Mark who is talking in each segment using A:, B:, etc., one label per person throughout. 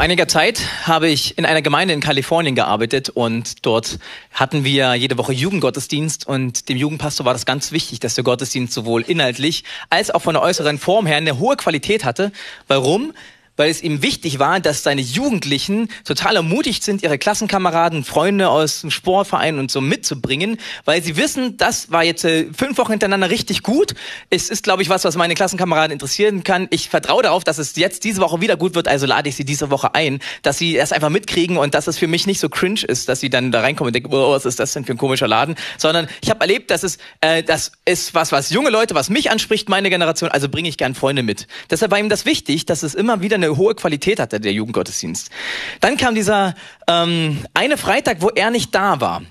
A: einiger Zeit habe ich in einer Gemeinde in Kalifornien gearbeitet und dort hatten wir jede Woche Jugendgottesdienst und dem Jugendpastor war das ganz wichtig, dass der Gottesdienst sowohl inhaltlich als auch von der äußeren Form her eine hohe Qualität hatte. Warum? Weil es ihm wichtig war, dass seine Jugendlichen total ermutigt sind, ihre Klassenkameraden, Freunde aus dem Sportverein und so mitzubringen, weil sie wissen, das war jetzt äh, fünf Wochen hintereinander richtig gut. Es ist, glaube ich, was, was meine Klassenkameraden interessieren kann. Ich vertraue darauf, dass es jetzt diese Woche wieder gut wird, also lade ich sie diese Woche ein, dass sie das einfach mitkriegen und dass es für mich nicht so cringe ist, dass sie dann da reinkommen und denken, oh, was ist das denn für ein komischer Laden, sondern ich habe erlebt, dass es, äh, das ist was, was junge Leute, was mich anspricht, meine Generation, also bringe ich gern Freunde mit. Deshalb war ihm das wichtig, dass es immer wieder eine hohe Qualität hatte, der Jugendgottesdienst. Dann kam dieser ähm, eine Freitag, wo er nicht da war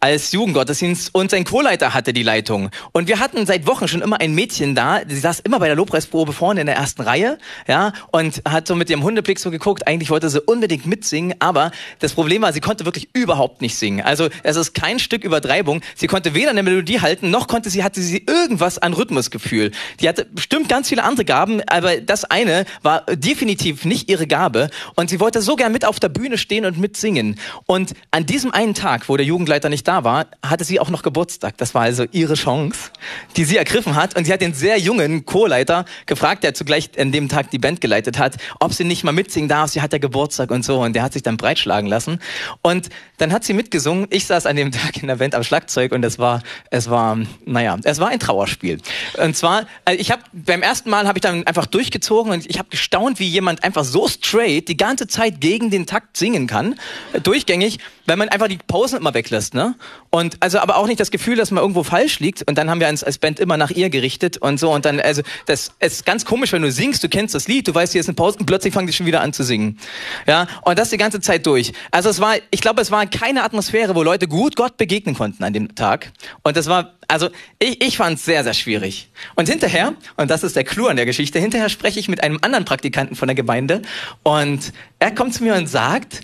A: als Jugendgottesdienst und sein Chorleiter hatte die Leitung. Und wir hatten seit Wochen schon immer ein Mädchen da, sie saß immer bei der Lobpreisprobe vorne in der ersten Reihe, ja, und hat so mit ihrem Hundeblick so geguckt, eigentlich wollte sie unbedingt mitsingen, aber das Problem war, sie konnte wirklich überhaupt nicht singen. Also es ist kein Stück Übertreibung. Sie konnte weder eine Melodie halten, noch konnte sie, hatte sie irgendwas an Rhythmusgefühl. Die hatte bestimmt ganz viele andere Gaben, aber das eine war definitiv nicht ihre Gabe und sie wollte so gern mit auf der Bühne stehen und mitsingen. Und an diesem einen Tag, wo der Jugendleiter nicht da war, hatte sie auch noch Geburtstag. Das war also ihre Chance, die sie ergriffen hat. Und sie hat den sehr jungen Co-Leiter gefragt, der zugleich an dem Tag die Band geleitet hat, ob sie nicht mal mitsingen darf. Sie hat ja Geburtstag und so. Und der hat sich dann breitschlagen lassen. Und dann hat sie mitgesungen. Ich saß an dem Tag in der Band am Schlagzeug und es war, es war, naja, es war ein Trauerspiel. Und zwar, äh, ich habe beim ersten Mal habe ich dann einfach durchgezogen und ich habe gestaunt, wie jemand einfach so straight die ganze Zeit gegen den Takt singen kann, durchgängig, wenn man einfach die Pausen immer weglässt, ne? Und also aber auch nicht das Gefühl, dass man irgendwo falsch liegt. Und dann haben wir uns als Band immer nach ihr gerichtet und so. Und dann, also das ist ganz komisch, wenn du singst, du kennst das Lied, du weißt, hier ist eine Pause und plötzlich fangen die schon wieder an zu singen. Ja, und das die ganze Zeit durch. Also es war, ich glaube, es war keine Atmosphäre, wo Leute gut Gott begegnen konnten an dem Tag. Und das war, also ich, ich fand es sehr, sehr schwierig. Und hinterher, und das ist der Clou an der Geschichte, hinterher spreche ich mit einem anderen Praktikanten von der Gemeinde und er kommt zu mir und sagt,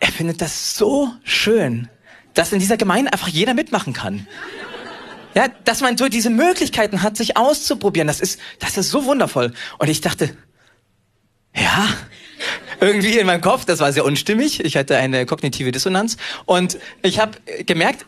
A: er findet das so schön, dass in dieser Gemeinde einfach jeder mitmachen kann. Ja, dass man so diese Möglichkeiten hat, sich auszuprobieren. Das ist, das ist so wundervoll. Und ich dachte, ja, irgendwie in meinem Kopf, das war sehr unstimmig. Ich hatte eine kognitive Dissonanz. Und ich habe gemerkt,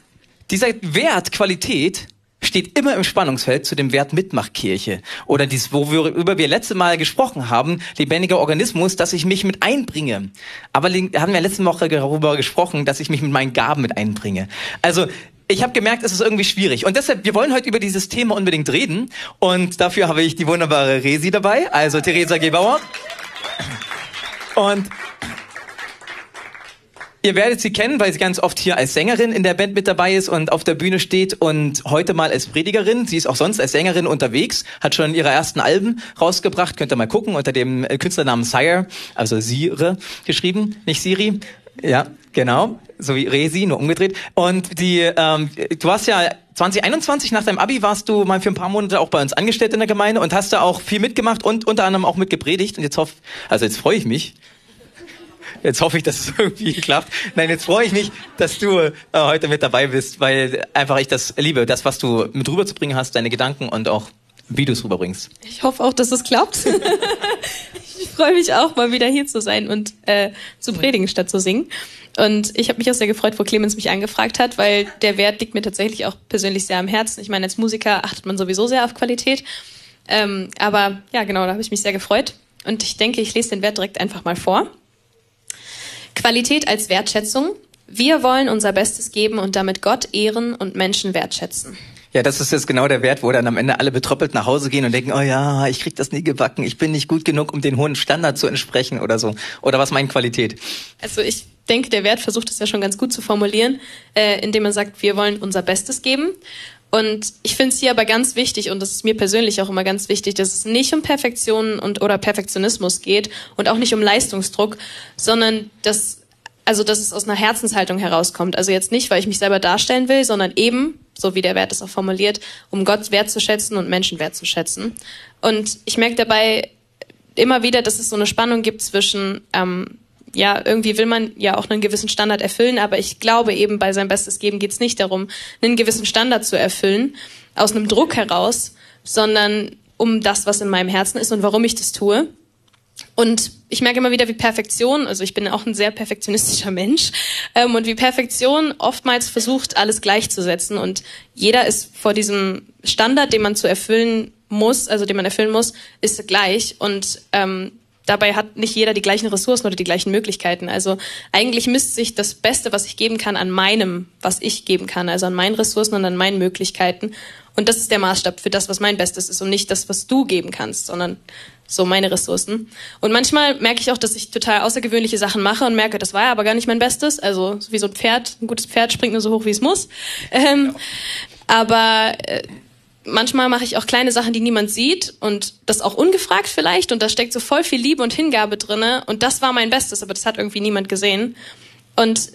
A: dieser Wert Qualität steht immer im Spannungsfeld zu dem Wert Mitmachkirche oder dies, worüber wir letzte Mal gesprochen haben, lebendiger Organismus, dass ich mich mit einbringe. Aber haben wir letzte Woche darüber gesprochen, dass ich mich mit meinen Gaben mit einbringe. Also ich habe gemerkt, es ist irgendwie schwierig. Und deshalb, wir wollen heute über dieses Thema unbedingt reden. Und dafür habe ich die wunderbare Resi dabei, also Theresa Gebauer. Und Ihr werdet sie kennen, weil sie ganz oft hier als Sängerin in der Band mit dabei ist und auf der Bühne steht und heute mal als Predigerin. Sie ist auch sonst als Sängerin unterwegs, hat schon ihre ersten Alben rausgebracht. Könnt ihr mal gucken unter dem äh, Künstlernamen Sire, also Sire geschrieben, nicht Siri. Ja, genau, so wie Resi, nur umgedreht. Und die, ähm, du warst ja 2021 nach deinem Abi warst du mal für ein paar Monate auch bei uns angestellt in der Gemeinde und hast da auch viel mitgemacht und unter anderem auch mitgepredigt. Und jetzt hoff, also jetzt freue ich mich, Jetzt hoffe ich, dass es irgendwie klappt. Nein, jetzt freue ich mich, dass du äh, heute mit dabei bist, weil einfach ich das liebe, das, was du mit rüberzubringen hast, deine Gedanken und auch wie du es rüberbringst.
B: Ich hoffe auch, dass es klappt. ich freue mich auch, mal wieder hier zu sein und äh, zu predigen statt zu singen. Und ich habe mich auch sehr gefreut, wo Clemens mich angefragt hat, weil der Wert liegt mir tatsächlich auch persönlich sehr am Herzen. Ich meine, als Musiker achtet man sowieso sehr auf Qualität. Ähm, aber ja, genau, da habe ich mich sehr gefreut. Und ich denke, ich lese den Wert direkt einfach mal vor. Qualität als Wertschätzung. Wir wollen unser Bestes geben und damit Gott ehren und Menschen wertschätzen.
A: Ja, das ist jetzt genau der Wert, wo dann am Ende alle betröppelt nach Hause gehen und denken, oh ja, ich krieg das nie gebacken, ich bin nicht gut genug, um den hohen Standard zu entsprechen oder so. Oder was meint Qualität?
B: Also ich denke, der Wert versucht es ja schon ganz gut zu formulieren, äh, indem er sagt, wir wollen unser Bestes geben. Und ich finde es hier aber ganz wichtig, und das ist mir persönlich auch immer ganz wichtig, dass es nicht um Perfektion und oder Perfektionismus geht und auch nicht um Leistungsdruck, sondern dass also dass es aus einer Herzenshaltung herauskommt. Also jetzt nicht, weil ich mich selber darstellen will, sondern eben, so wie der Wert es auch formuliert, um Gott wertzuschätzen und Menschen wertzuschätzen. Und ich merke dabei immer wieder, dass es so eine Spannung gibt zwischen ähm, ja, irgendwie will man ja auch einen gewissen Standard erfüllen, aber ich glaube eben bei seinem Bestes geben geht es nicht darum, einen gewissen Standard zu erfüllen, aus einem Druck heraus, sondern um das, was in meinem Herzen ist und warum ich das tue. Und ich merke immer wieder, wie Perfektion, also ich bin auch ein sehr perfektionistischer Mensch, ähm, und wie Perfektion oftmals versucht, alles gleichzusetzen. Und jeder ist vor diesem Standard, den man zu erfüllen muss, also den man erfüllen muss, ist gleich. Und ähm, dabei hat nicht jeder die gleichen Ressourcen oder die gleichen Möglichkeiten. Also eigentlich misst sich das Beste, was ich geben kann, an meinem, was ich geben kann, also an meinen Ressourcen und an meinen Möglichkeiten. Und das ist der Maßstab für das, was mein Bestes ist und nicht das, was du geben kannst, sondern so meine Ressourcen. Und manchmal merke ich auch, dass ich total außergewöhnliche Sachen mache und merke, das war ja aber gar nicht mein Bestes. Also wie so ein Pferd, ein gutes Pferd springt nur so hoch, wie es muss. Ähm, ja. Aber äh, manchmal mache ich auch kleine Sachen, die niemand sieht und das auch ungefragt vielleicht und da steckt so voll viel Liebe und Hingabe drinne und das war mein Bestes, aber das hat irgendwie niemand gesehen. Und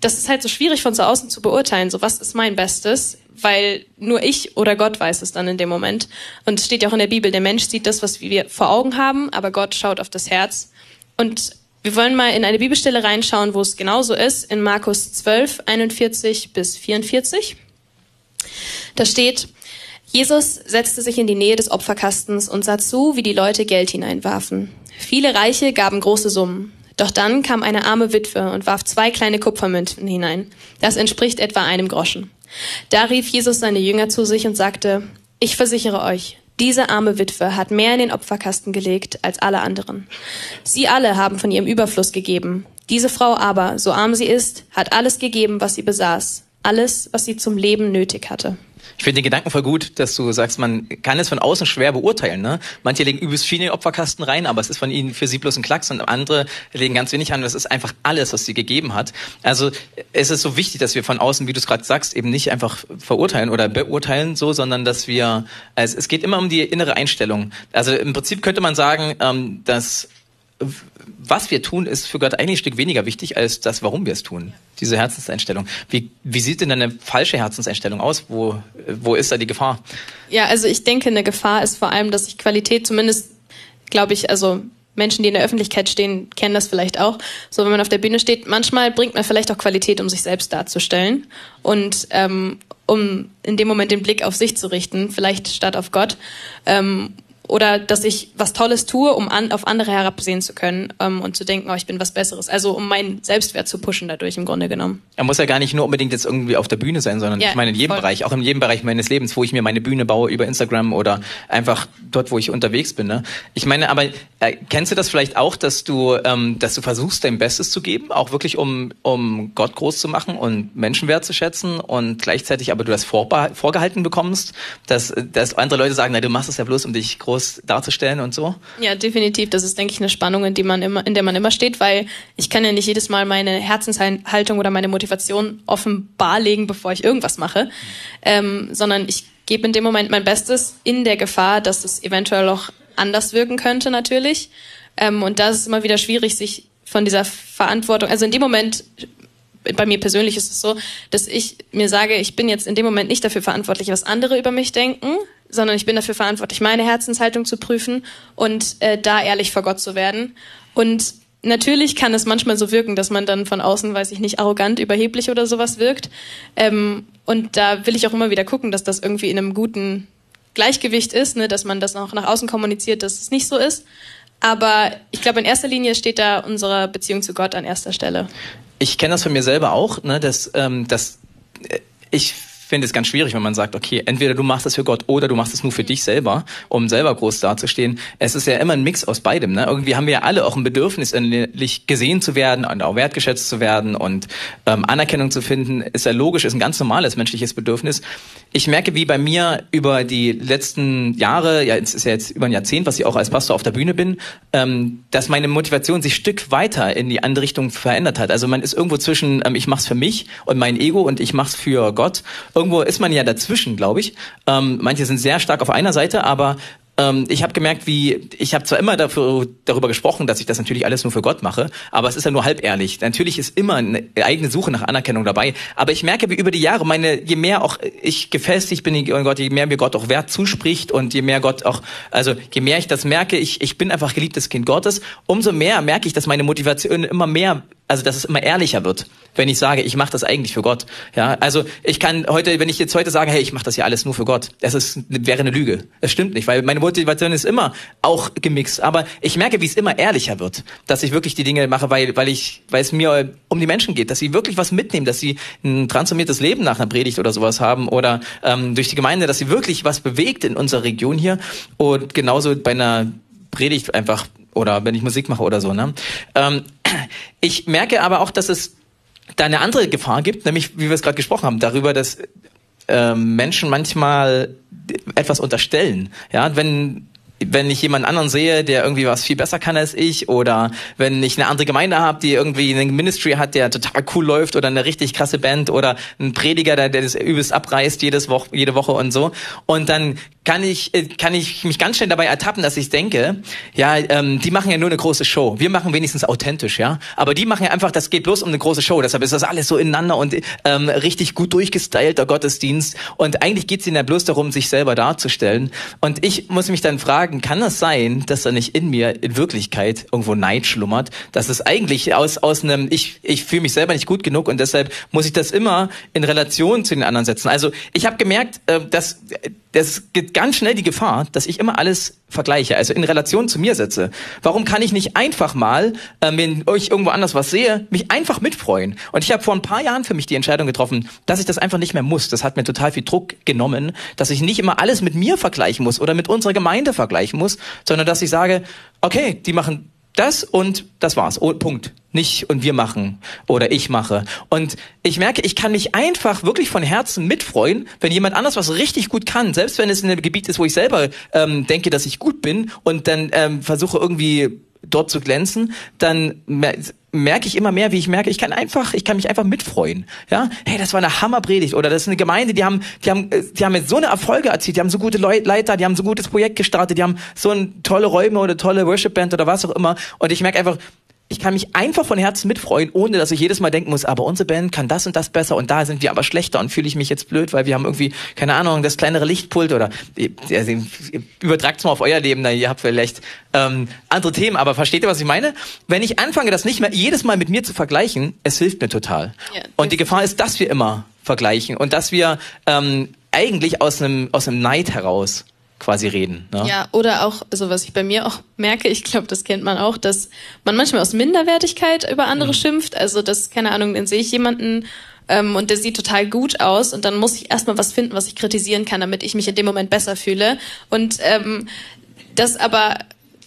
B: das ist halt so schwierig von so außen zu beurteilen, so was ist mein Bestes, weil nur ich oder Gott weiß es dann in dem Moment. Und es steht ja auch in der Bibel, der Mensch sieht das, was wir vor Augen haben, aber Gott schaut auf das Herz. Und wir wollen mal in eine Bibelstelle reinschauen, wo es genauso ist, in Markus 12, 41 bis 44. Da steht, Jesus setzte sich in die Nähe des Opferkastens und sah zu, wie die Leute Geld hineinwarfen. Viele Reiche gaben große Summen. Doch dann kam eine arme Witwe und warf zwei kleine Kupfermünzen hinein. Das entspricht etwa einem Groschen. Da rief Jesus seine Jünger zu sich und sagte, ich versichere euch, diese arme Witwe hat mehr in den Opferkasten gelegt als alle anderen. Sie alle haben von ihrem Überfluss gegeben. Diese Frau aber, so arm sie ist, hat alles gegeben, was sie besaß, alles, was sie zum Leben nötig hatte.
A: Ich finde den Gedanken voll gut, dass du sagst, man kann es von außen schwer beurteilen. Ne? Manche legen übelst viel in den Opferkasten rein, aber es ist von ihnen für sie bloß ein Klacks und andere legen ganz wenig an. Das ist einfach alles, was sie gegeben hat. Also es ist so wichtig, dass wir von außen, wie du es gerade sagst, eben nicht einfach verurteilen oder beurteilen so, sondern dass wir, also es geht immer um die innere Einstellung. Also im Prinzip könnte man sagen, ähm, dass was wir tun, ist für Gott eigentlich ein Stück weniger wichtig als das, warum wir es tun. Diese Herzenseinstellung. Wie, wie sieht denn eine falsche Herzenseinstellung aus? Wo, wo ist da die Gefahr?
B: Ja, also ich denke, eine Gefahr ist vor allem, dass ich Qualität zumindest, glaube ich, also Menschen, die in der Öffentlichkeit stehen, kennen das vielleicht auch. So, wenn man auf der Bühne steht, manchmal bringt man vielleicht auch Qualität, um sich selbst darzustellen und ähm, um in dem Moment den Blick auf sich zu richten, vielleicht statt auf Gott. Ähm, oder dass ich was Tolles tue, um an, auf andere herabsehen zu können ähm, und zu denken, oh, ich bin was Besseres. Also um meinen Selbstwert zu pushen dadurch im Grunde genommen.
A: Er muss ja gar nicht nur unbedingt jetzt irgendwie auf der Bühne sein, sondern ja, ich meine in jedem voll. Bereich, auch in jedem Bereich meines Lebens, wo ich mir meine Bühne baue über Instagram oder einfach dort, wo ich unterwegs bin. Ne? Ich meine, aber äh, kennst du das vielleicht auch, dass du, ähm, dass du versuchst, dein Bestes zu geben, auch wirklich um, um Gott groß zu machen und Menschenwert zu schätzen und gleichzeitig aber du das vorgehalten bekommst, dass, dass andere Leute sagen, na, du machst es ja bloß, um dich groß groß darzustellen und so?
B: Ja, definitiv. Das ist, denke ich, eine Spannung, in, die man immer, in der man immer steht, weil ich kann ja nicht jedes Mal meine Herzenshaltung oder meine Motivation offenbar legen, bevor ich irgendwas mache, ähm, sondern ich gebe in dem Moment mein Bestes in der Gefahr, dass es eventuell auch anders wirken könnte natürlich. Ähm, und da ist es immer wieder schwierig, sich von dieser Verantwortung, also in dem Moment bei mir persönlich ist es so, dass ich mir sage, ich bin jetzt in dem Moment nicht dafür verantwortlich, was andere über mich denken, sondern ich bin dafür verantwortlich, meine Herzenshaltung zu prüfen und äh, da ehrlich vor Gott zu werden. Und natürlich kann es manchmal so wirken, dass man dann von außen, weiß ich nicht, arrogant, überheblich oder sowas wirkt. Ähm, und da will ich auch immer wieder gucken, dass das irgendwie in einem guten Gleichgewicht ist, ne, dass man das auch nach außen kommuniziert, dass es nicht so ist. Aber ich glaube, in erster Linie steht da unsere Beziehung zu Gott an erster Stelle.
A: Ich kenne das von mir selber auch, ne, dass, ähm, dass äh, ich finde es ganz schwierig, wenn man sagt, okay, entweder du machst es für Gott oder du machst es nur für dich selber, um selber groß dazustehen. Es ist ja immer ein Mix aus beidem. Ne? Irgendwie haben wir ja alle auch ein Bedürfnis, endlich gesehen zu werden und auch wertgeschätzt zu werden und ähm, Anerkennung zu finden. Ist ja logisch, ist ein ganz normales menschliches Bedürfnis. Ich merke, wie bei mir über die letzten Jahre, ja, es ist ja jetzt über ein Jahrzehnt, was ich auch als Pastor auf der Bühne bin, ähm, dass meine Motivation sich Stück weiter in die andere Richtung verändert hat. Also man ist irgendwo zwischen, ähm, ich mach's für mich und mein Ego und ich mach's für Gott irgendwo ist man ja dazwischen, glaube ich. Ähm, manche sind sehr stark auf einer Seite, aber ähm, ich habe gemerkt, wie ich habe zwar immer dafür, darüber gesprochen, dass ich das natürlich alles nur für Gott mache, aber es ist ja nur halb ehrlich. Natürlich ist immer eine eigene Suche nach Anerkennung dabei, aber ich merke, wie über die Jahre meine, je mehr auch ich gefestigt bin in Gott, je mehr mir Gott auch Wert zuspricht und je mehr Gott auch, also je mehr ich das merke, ich ich bin einfach geliebtes Kind Gottes, umso mehr merke ich, dass meine Motivation immer mehr Also, dass es immer ehrlicher wird, wenn ich sage, ich mache das eigentlich für Gott. Ja, also ich kann heute, wenn ich jetzt heute sage, hey, ich mache das ja alles nur für Gott, das ist wäre eine Lüge. Das stimmt nicht, weil meine Motivation ist immer auch gemixt. Aber ich merke, wie es immer ehrlicher wird, dass ich wirklich die Dinge mache, weil weil ich, weil es mir um die Menschen geht, dass sie wirklich was mitnehmen, dass sie ein transformiertes Leben nach einer Predigt oder sowas haben oder ähm, durch die Gemeinde, dass sie wirklich was bewegt in unserer Region hier und genauso bei einer Predigt einfach oder wenn ich Musik mache oder so. Ne? Ähm, ich merke aber auch, dass es da eine andere Gefahr gibt, nämlich wie wir es gerade gesprochen haben, darüber, dass äh, Menschen manchmal etwas unterstellen. Ja, wenn wenn ich jemand anderen sehe, der irgendwie was viel besser kann als ich, oder wenn ich eine andere Gemeinde habe, die irgendwie einen Ministry hat, der total cool läuft, oder eine richtig krasse Band, oder ein Prediger, der, der das übelst abreißt jedes Woche, jede Woche und so. Und dann kann ich, äh, kann ich mich ganz schnell dabei ertappen, dass ich denke, ja, ähm, die machen ja nur eine große Show. Wir machen wenigstens authentisch, ja. Aber die machen ja einfach, das geht bloß um eine große Show. Deshalb ist das alles so ineinander und ähm, richtig gut durchgestylter Gottesdienst. Und eigentlich geht es ihnen ja bloß darum, sich selber darzustellen. Und ich muss mich dann fragen, kann das sein, dass da nicht in mir in Wirklichkeit irgendwo Neid schlummert? Dass es eigentlich aus, aus einem, ich, ich fühle mich selber nicht gut genug und deshalb muss ich das immer in Relation zu den anderen setzen. Also ich habe gemerkt, äh, dass das gibt ganz schnell die Gefahr, dass ich immer alles vergleiche, also in Relation zu mir setze. Warum kann ich nicht einfach mal, äh, wenn ich irgendwo anders was sehe, mich einfach mitfreuen? Und ich habe vor ein paar Jahren für mich die Entscheidung getroffen, dass ich das einfach nicht mehr muss. Das hat mir total viel Druck genommen, dass ich nicht immer alles mit mir vergleichen muss oder mit unserer Gemeinde vergleichen muss, sondern dass ich sage, okay, die machen das und das war's. Oh, Punkt. Nicht und wir machen oder ich mache. Und ich merke, ich kann mich einfach wirklich von Herzen mitfreuen, wenn jemand anders was richtig gut kann, selbst wenn es in einem Gebiet ist, wo ich selber ähm, denke, dass ich gut bin und dann ähm, versuche irgendwie dort zu glänzen, dann merke ich immer mehr, wie ich merke, ich kann einfach, ich kann mich einfach mitfreuen. Ja, hey, das war eine Hammerpredigt oder das ist eine Gemeinde, die haben, die haben, äh, die haben jetzt so eine Erfolge erzielt, die haben so gute Leiter, die haben so ein gutes Projekt gestartet, die haben so ein tolle Räume oder tolle Worship Band oder was auch immer. Und ich merke einfach, ich kann mich einfach von Herzen mitfreuen, ohne dass ich jedes Mal denken muss, aber unsere Band kann das und das besser und da sind wir aber schlechter und fühle ich mich jetzt blöd, weil wir haben irgendwie, keine Ahnung, das kleinere Lichtpult oder also, übertragt es mal auf euer Leben, da ihr habt vielleicht ähm, andere Themen, aber versteht ihr, was ich meine? Wenn ich anfange, das nicht mehr jedes Mal mit mir zu vergleichen, es hilft mir total. Ja, und die Gefahr ist, dass wir immer vergleichen und dass wir ähm, eigentlich aus einem aus einem Neid heraus quasi reden.
B: Ne? Ja, oder auch, also was ich bei mir auch merke, ich glaube, das kennt man auch, dass man manchmal aus Minderwertigkeit über andere mhm. schimpft. Also das, keine Ahnung, dann sehe ich jemanden ähm, und der sieht total gut aus und dann muss ich erstmal was finden, was ich kritisieren kann, damit ich mich in dem Moment besser fühle. Und ähm, das aber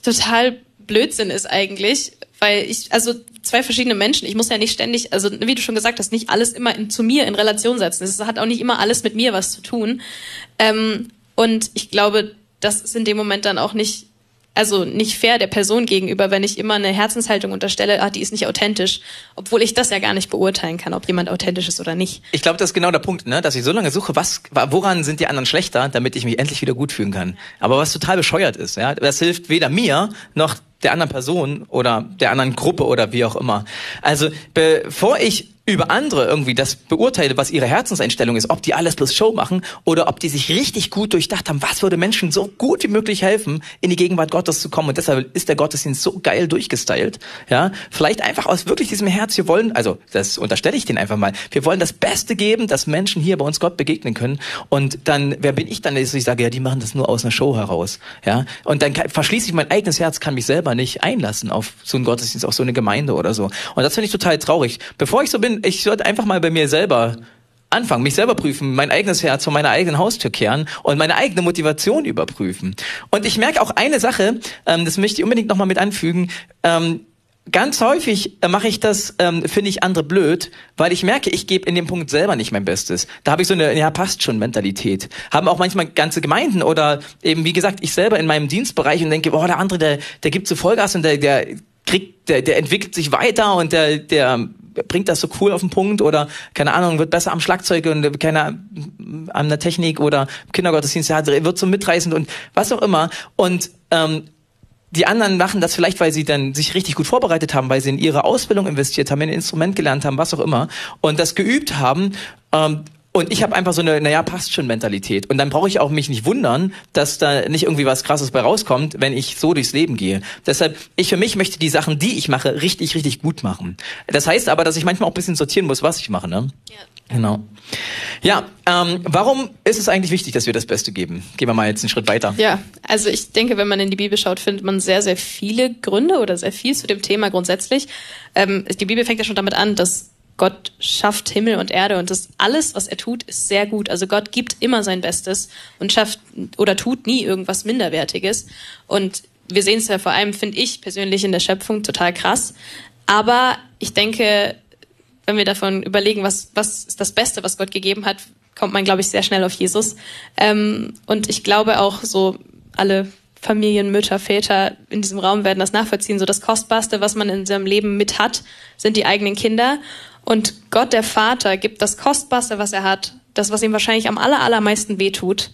B: total Blödsinn ist eigentlich, weil ich, also zwei verschiedene Menschen. Ich muss ja nicht ständig, also wie du schon gesagt hast, nicht alles immer in, zu mir in Relation setzen. Es hat auch nicht immer alles mit mir was zu tun. Ähm, und ich glaube, das ist in dem Moment dann auch nicht, also nicht fair der Person gegenüber, wenn ich immer eine Herzenshaltung unterstelle, ah, die ist nicht authentisch, obwohl ich das ja gar nicht beurteilen kann, ob jemand authentisch ist oder nicht.
A: Ich glaube, das ist genau der Punkt, ne? dass ich so lange suche, was, woran sind die anderen schlechter, damit ich mich endlich wieder gut fühlen kann. Aber was total bescheuert ist, ja, das hilft weder mir noch der anderen Person oder der anderen Gruppe oder wie auch immer. Also bevor ich über andere irgendwie das beurteile, was ihre Herzenseinstellung ist, ob die alles plus Show machen oder ob die sich richtig gut durchdacht haben, was würde Menschen so gut wie möglich helfen, in die Gegenwart Gottes zu kommen. Und deshalb ist der Gottesdienst so geil durchgestylt. Ja, vielleicht einfach aus wirklich diesem Herz. Wir wollen, also das unterstelle ich denen einfach mal. Wir wollen das Beste geben, dass Menschen hier bei uns Gott begegnen können. Und dann, wer bin ich dann, dass ich sage, ja, die machen das nur aus einer Show heraus. Ja, und dann verschließe ich mein eigenes Herz, kann mich selber nicht einlassen auf so einen Gottesdienst, auf so eine Gemeinde oder so. Und das finde ich total traurig. Bevor ich so bin, ich sollte einfach mal bei mir selber anfangen, mich selber prüfen, mein eigenes Herz von meiner eigenen Haustür kehren und meine eigene Motivation überprüfen. Und ich merke auch eine Sache, ähm, das möchte ich unbedingt nochmal mit anfügen, ähm, ganz häufig äh, mache ich das, ähm, finde ich andere blöd, weil ich merke, ich gebe in dem Punkt selber nicht mein Bestes. Da habe ich so eine, ja, passt schon Mentalität. Haben auch manchmal ganze Gemeinden oder eben, wie gesagt, ich selber in meinem Dienstbereich und denke, boah, der andere, der, der gibt so Vollgas und der, der kriegt, der, der entwickelt sich weiter und der, der bringt das so cool auf den Punkt oder keine Ahnung, wird besser am Schlagzeug und keine an der Technik oder Kindergottesdienst, ja, wird so mitreißend und was auch immer. Und ähm, die anderen machen das vielleicht, weil sie dann sich richtig gut vorbereitet haben, weil sie in ihre Ausbildung investiert haben, in ein Instrument gelernt haben, was auch immer, und das geübt haben. Ähm, Und ich habe einfach so eine, naja, passt schon Mentalität. Und dann brauche ich auch mich nicht wundern, dass da nicht irgendwie was Krasses bei rauskommt, wenn ich so durchs Leben gehe. Deshalb, ich für mich möchte die Sachen, die ich mache, richtig, richtig gut machen. Das heißt aber, dass ich manchmal auch ein bisschen sortieren muss, was ich mache. Ne? Ja. Genau. Ja, ähm, warum ist es eigentlich wichtig, dass wir das Beste geben? Gehen wir mal jetzt einen Schritt weiter.
B: Ja, also ich denke, wenn man in die Bibel schaut, findet man sehr, sehr viele Gründe oder sehr viel zu dem Thema grundsätzlich. Ähm, die Bibel fängt ja schon damit an, dass Gott schafft Himmel und Erde und das alles, was er tut, ist sehr gut. Also Gott gibt immer sein Bestes und schafft oder tut nie irgendwas Minderwertiges. Und wir sehen es ja vor allem, finde ich persönlich in der Schöpfung total krass. Aber ich denke, wenn wir davon überlegen, was, was ist das Beste, was Gott gegeben hat, kommt man, glaube ich, sehr schnell auf Jesus. Ähm, und ich glaube auch so alle Familien, Mütter, Väter in diesem Raum werden das nachvollziehen. So das Kostbarste, was man in seinem Leben mit hat, sind die eigenen Kinder. Und Gott, der Vater, gibt das Kostbarste, was er hat, das, was ihm wahrscheinlich am aller, allermeisten wehtut,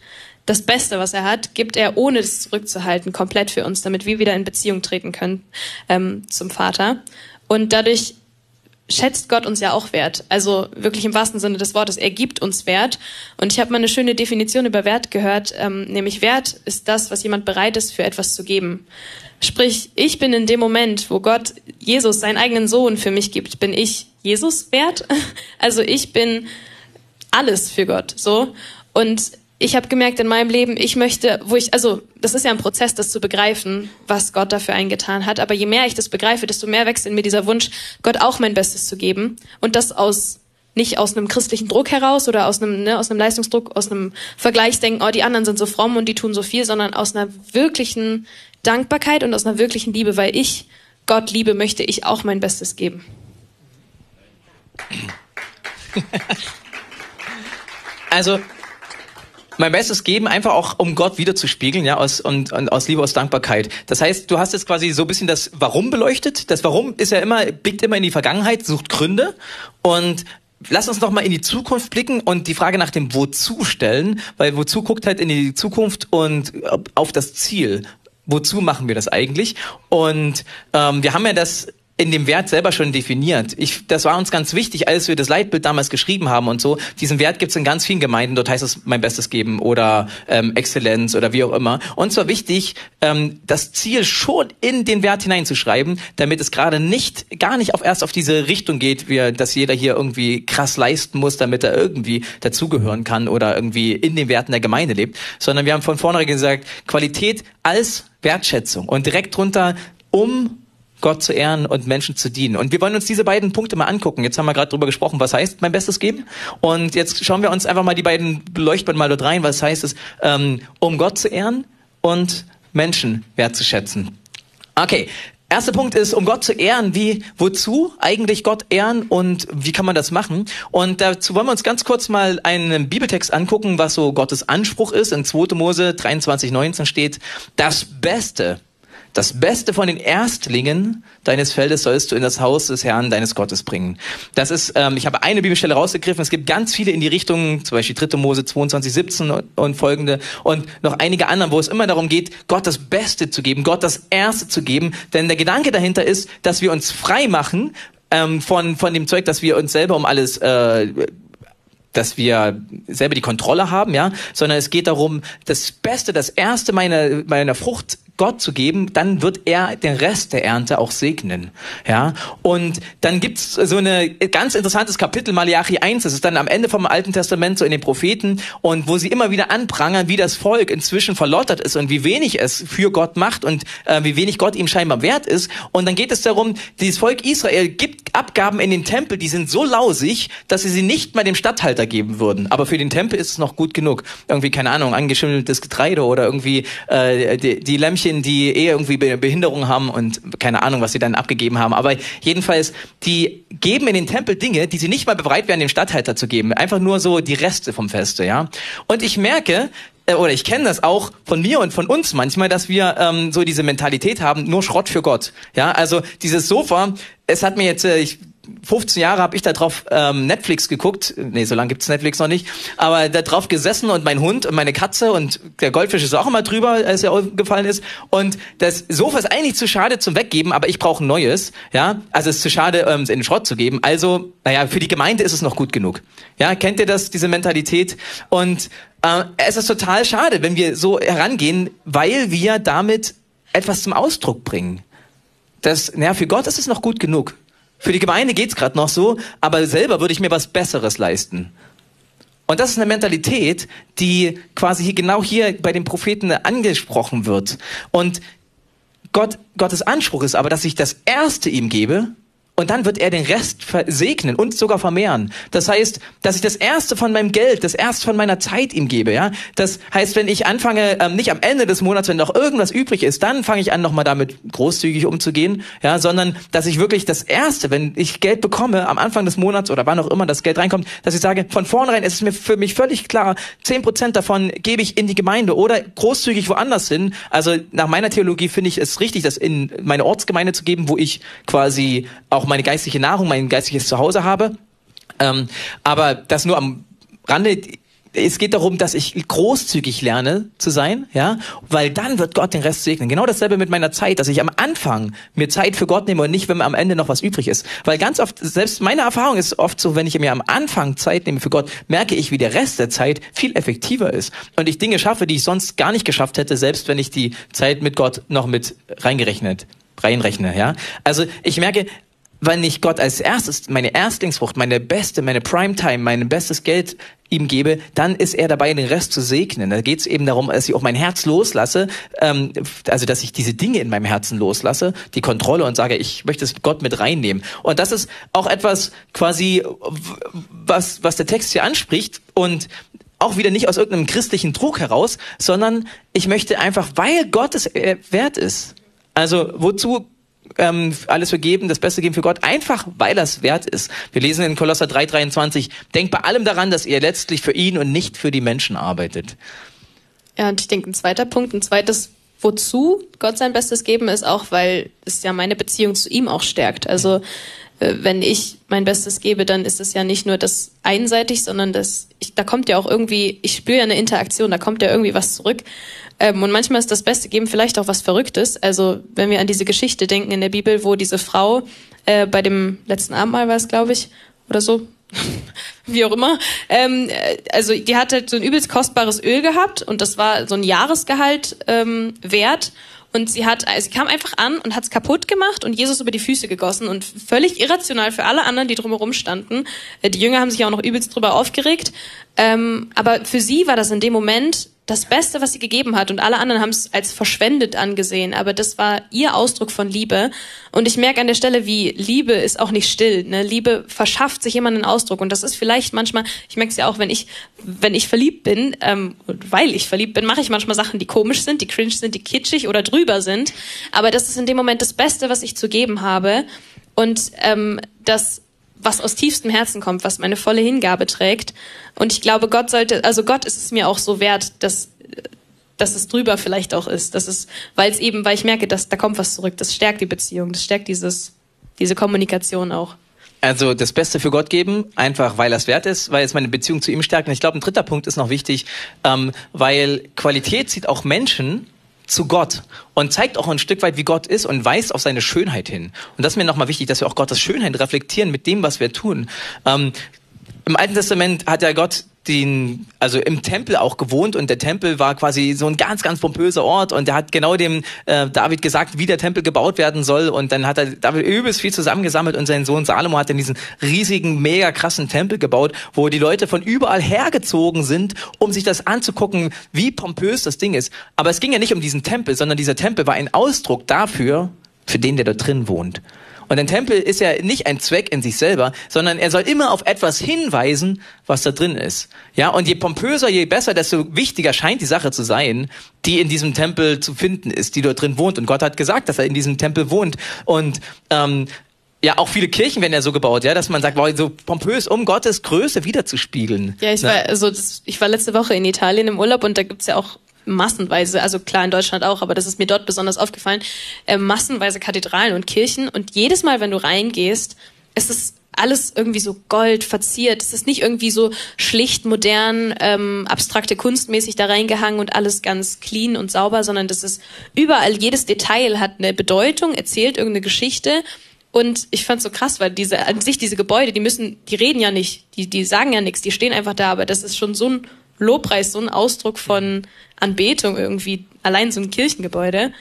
B: das Beste, was er hat, gibt er, ohne es zurückzuhalten, komplett für uns, damit wir wieder in Beziehung treten können ähm, zum Vater. Und dadurch schätzt Gott uns ja auch wert. Also wirklich im wahrsten Sinne des Wortes. Er gibt uns Wert. Und ich habe mal eine schöne Definition über Wert gehört, ähm, nämlich Wert ist das, was jemand bereit ist, für etwas zu geben. Sprich, ich bin in dem Moment, wo Gott Jesus, seinen eigenen Sohn für mich gibt, bin ich Jesus wert. Also ich bin alles für Gott. So. Und ich habe gemerkt in meinem Leben, ich möchte, wo ich, also das ist ja ein Prozess, das zu begreifen, was Gott dafür eingetan hat. Aber je mehr ich das begreife, desto mehr wächst in mir dieser Wunsch, Gott auch mein Bestes zu geben. Und das aus nicht aus einem christlichen Druck heraus oder aus einem, ne, aus einem Leistungsdruck, aus einem Vergleichsdenken, oh, die anderen sind so fromm und die tun so viel, sondern aus einer wirklichen Dankbarkeit und aus einer wirklichen Liebe, weil ich Gott liebe, möchte ich auch mein Bestes geben.
A: Also mein Bestes geben, einfach auch um Gott wiederzuspiegeln, ja, aus, und, und aus Liebe, aus Dankbarkeit. Das heißt, du hast jetzt quasi so ein bisschen das Warum beleuchtet. Das Warum ist ja immer, blickt immer in die Vergangenheit, sucht Gründe und Lass uns noch mal in die Zukunft blicken und die Frage nach dem Wozu stellen, weil Wozu guckt halt in die Zukunft und auf das Ziel. Wozu machen wir das eigentlich? Und ähm, wir haben ja das in dem Wert selber schon definiert. Ich, das war uns ganz wichtig, als wir das Leitbild damals geschrieben haben und so. Diesen Wert gibt es in ganz vielen Gemeinden. Dort heißt es mein Bestes geben oder ähm, Exzellenz oder wie auch immer. Und zwar wichtig, ähm, das Ziel schon in den Wert hineinzuschreiben, damit es gerade nicht, gar nicht auf erst auf diese Richtung geht, wie, dass jeder hier irgendwie krass leisten muss, damit er irgendwie dazugehören kann oder irgendwie in den Werten der Gemeinde lebt, sondern wir haben von vornherein gesagt, Qualität als Wertschätzung und direkt drunter um Gott zu ehren und Menschen zu dienen. Und wir wollen uns diese beiden Punkte mal angucken. Jetzt haben wir gerade drüber gesprochen, was heißt mein Bestes geben. Und jetzt schauen wir uns einfach mal die beiden beleuchten mal dort rein. Was heißt es, ähm, um Gott zu ehren und Menschen wertzuschätzen. Okay, Erster Punkt ist, um Gott zu ehren, wie, wozu eigentlich Gott ehren und wie kann man das machen? Und dazu wollen wir uns ganz kurz mal einen Bibeltext angucken, was so Gottes Anspruch ist. In 2. Mose 23, 19 steht, das Beste das Beste von den Erstlingen deines Feldes sollst du in das Haus des Herrn deines Gottes bringen. Das ist, ähm, ich habe eine Bibelstelle rausgegriffen. Es gibt ganz viele in die Richtung, zum Beispiel 3. Mose 22, 17 und folgende und noch einige anderen, wo es immer darum geht, Gott das Beste zu geben, Gott das Erste zu geben. Denn der Gedanke dahinter ist, dass wir uns frei machen ähm, von, von dem Zeug, dass wir uns selber um alles äh, dass wir selber die Kontrolle haben, ja, sondern es geht darum, das Beste, das Erste meiner, meiner Frucht Gott zu geben, dann wird er den Rest der Ernte auch segnen. Ja, und dann gibt's so eine ganz interessantes Kapitel Malachi 1, das ist dann am Ende vom Alten Testament so in den Propheten und wo sie immer wieder anprangern, wie das Volk inzwischen verlottert ist und wie wenig es für Gott macht und äh, wie wenig Gott ihm scheinbar wert ist und dann geht es darum, dieses Volk Israel gibt Abgaben in den Tempel, die sind so lausig, dass sie sie nicht mal dem Statthalter geben würden, aber für den Tempel ist es noch gut genug. Irgendwie keine Ahnung, angeschimmeltes Getreide oder irgendwie äh, die, die Lämmchen Mädchen, die eh irgendwie Behinderung haben und keine Ahnung, was sie dann abgegeben haben. Aber jedenfalls, die geben in den Tempel Dinge, die sie nicht mal bereit wären, dem Stadthalter zu geben. Einfach nur so die Reste vom Feste, ja. Und ich merke, äh, oder ich kenne das auch von mir und von uns manchmal, dass wir ähm, so diese Mentalität haben, nur Schrott für Gott. Ja, also dieses Sofa, es hat mir jetzt, äh, ich 15 Jahre habe ich da drauf ähm, Netflix geguckt. Nee, so lange gibt's Netflix noch nicht. Aber da drauf gesessen und mein Hund und meine Katze und der Goldfisch ist auch immer drüber, als er gefallen ist. Und das Sofa ist eigentlich zu schade zum Weggeben, aber ich brauche ein neues. Ja, also es ist zu schade, ähm, es in den Schrott zu geben. Also, naja, für die Gemeinde ist es noch gut genug. Ja, kennt ihr das, diese Mentalität? Und äh, es ist total schade, wenn wir so herangehen, weil wir damit etwas zum Ausdruck bringen. Das, naja, für Gott ist es noch gut genug. Für die Gemeinde geht's gerade noch so, aber selber würde ich mir was Besseres leisten. Und das ist eine Mentalität, die quasi hier, genau hier bei den Propheten angesprochen wird. Und Gott, Gottes Anspruch ist aber, dass ich das Erste ihm gebe und dann wird er den Rest segnen und sogar vermehren. Das heißt, dass ich das erste von meinem Geld, das erste von meiner Zeit ihm gebe. Ja, das heißt, wenn ich anfange, ähm, nicht am Ende des Monats, wenn noch irgendwas übrig ist, dann fange ich an, nochmal damit großzügig umzugehen. Ja, sondern dass ich wirklich das erste, wenn ich Geld bekomme am Anfang des Monats oder wann auch immer das Geld reinkommt, dass ich sage, von vornherein ist es mir für mich völlig klar, zehn Prozent davon gebe ich in die Gemeinde oder großzügig woanders hin. Also nach meiner Theologie finde ich es richtig, das in meine Ortsgemeinde zu geben, wo ich quasi auch auch meine geistliche Nahrung, mein geistliches Zuhause habe. Ähm, aber das nur am Rande. Es geht darum, dass ich großzügig lerne zu sein, ja, weil dann wird Gott den Rest segnen. Genau dasselbe mit meiner Zeit, dass ich am Anfang mir Zeit für Gott nehme und nicht, wenn mir am Ende noch was übrig ist. Weil ganz oft, selbst meine Erfahrung ist oft so, wenn ich mir am Anfang Zeit nehme für Gott, merke ich, wie der Rest der Zeit viel effektiver ist. Und ich Dinge schaffe, die ich sonst gar nicht geschafft hätte, selbst wenn ich die Zeit mit Gott noch mit reingerechnet reinrechne, ja. Also ich merke, wenn ich Gott als erstes, meine Erstlingsfrucht, meine beste, meine Primetime, mein bestes Geld ihm gebe, dann ist er dabei, den Rest zu segnen. Da geht es eben darum, dass ich auch mein Herz loslasse, ähm, also dass ich diese Dinge in meinem Herzen loslasse, die Kontrolle und sage, ich möchte es Gott mit reinnehmen. Und das ist auch etwas quasi, was, was der Text hier anspricht und auch wieder nicht aus irgendeinem christlichen Druck heraus, sondern ich möchte einfach, weil Gott es äh, wert ist. Also wozu ähm, alles vergeben, das Beste geben für Gott, einfach weil das wert ist. Wir lesen in Kolosser 3,23, denkt bei allem daran, dass ihr letztlich für ihn und nicht für die Menschen arbeitet.
B: Ja, und ich denke, ein zweiter Punkt, ein zweites, wozu Gott sein Bestes geben, ist auch, weil es ja meine Beziehung zu ihm auch stärkt. Also äh, wenn ich mein Bestes gebe, dann ist es ja nicht nur das einseitig, sondern das, ich, da kommt ja auch irgendwie, ich spüre ja eine Interaktion, da kommt ja irgendwie was zurück. Ähm, und manchmal ist das Beste geben vielleicht auch was Verrücktes. Also wenn wir an diese Geschichte denken in der Bibel, wo diese Frau äh, bei dem letzten Abendmahl war es, glaube ich, oder so, wie auch immer. Ähm, äh, also die hat halt so ein übelst kostbares Öl gehabt und das war so ein Jahresgehalt ähm, wert. Und sie hat, also sie kam einfach an und hat es kaputt gemacht und Jesus über die Füße gegossen und völlig irrational für alle anderen, die drumherum standen. Äh, die Jünger haben sich auch noch übelst drüber aufgeregt. Ähm, aber für sie war das in dem Moment das Beste, was sie gegeben hat. Und alle anderen haben es als verschwendet angesehen. Aber das war ihr Ausdruck von Liebe. Und ich merke an der Stelle, wie Liebe ist auch nicht still. Ne? Liebe verschafft sich immer einen Ausdruck. Und das ist vielleicht manchmal, ich merke es ja auch, wenn ich, wenn ich verliebt bin, ähm, weil ich verliebt bin, mache ich manchmal Sachen, die komisch sind, die cringe sind, die kitschig oder drüber sind. Aber das ist in dem Moment das Beste, was ich zu geben habe. Und ähm, das was aus tiefstem Herzen kommt, was meine volle Hingabe trägt. Und ich glaube, Gott sollte, also Gott ist es mir auch so wert, dass, dass es drüber vielleicht auch ist. Das ist, weil es eben, weil ich merke, dass da kommt was zurück. Das stärkt die Beziehung, das stärkt dieses, diese Kommunikation auch.
A: Also das Beste für Gott geben, einfach weil es wert ist, weil es meine Beziehung zu ihm stärkt. Und ich glaube, ein dritter Punkt ist noch wichtig, ähm, weil Qualität sieht auch Menschen zu Gott und zeigt auch ein Stück weit, wie Gott ist und weist auf seine Schönheit hin. Und das ist mir nochmal wichtig, dass wir auch Gottes Schönheit reflektieren mit dem, was wir tun. Ähm, Im Alten Testament hat ja Gott den, also im Tempel auch gewohnt und der Tempel war quasi so ein ganz, ganz pompöser Ort und er hat genau dem äh, David gesagt, wie der Tempel gebaut werden soll und dann hat er David übelst viel zusammengesammelt und sein Sohn Salomo hat dann diesen riesigen, mega krassen Tempel gebaut, wo die Leute von überall hergezogen sind, um sich das anzugucken, wie pompös das Ding ist. Aber es ging ja nicht um diesen Tempel, sondern dieser Tempel war ein Ausdruck dafür, für den, der da drin wohnt. Und ein Tempel ist ja nicht ein Zweck in sich selber, sondern er soll immer auf etwas hinweisen, was da drin ist. Ja, und je pompöser, je besser, desto wichtiger scheint die Sache zu sein, die in diesem Tempel zu finden ist, die dort drin wohnt. Und Gott hat gesagt, dass er in diesem Tempel wohnt. Und ähm, ja, auch viele Kirchen werden ja so gebaut, ja, dass man sagt, wow, so pompös, um Gottes Größe wiederzuspiegeln.
B: Ja, ich war, also das, ich war letzte Woche in Italien im Urlaub und da gibt's ja auch massenweise, also klar in Deutschland auch, aber das ist mir dort besonders aufgefallen, äh, massenweise Kathedralen und Kirchen und jedes Mal, wenn du reingehst, es ist alles irgendwie so gold verziert. Es ist nicht irgendwie so schlicht, modern, ähm, abstrakte Kunstmäßig da reingehangen und alles ganz clean und sauber, sondern das ist überall, jedes Detail hat eine Bedeutung, erzählt irgendeine Geschichte. Und ich fand's so krass, weil diese, an sich diese Gebäude, die müssen, die reden ja nicht, die, die sagen ja nichts, die stehen einfach da, aber das ist schon so ein Lobpreis, so ein Ausdruck von Anbetung irgendwie, allein so ein Kirchengebäude.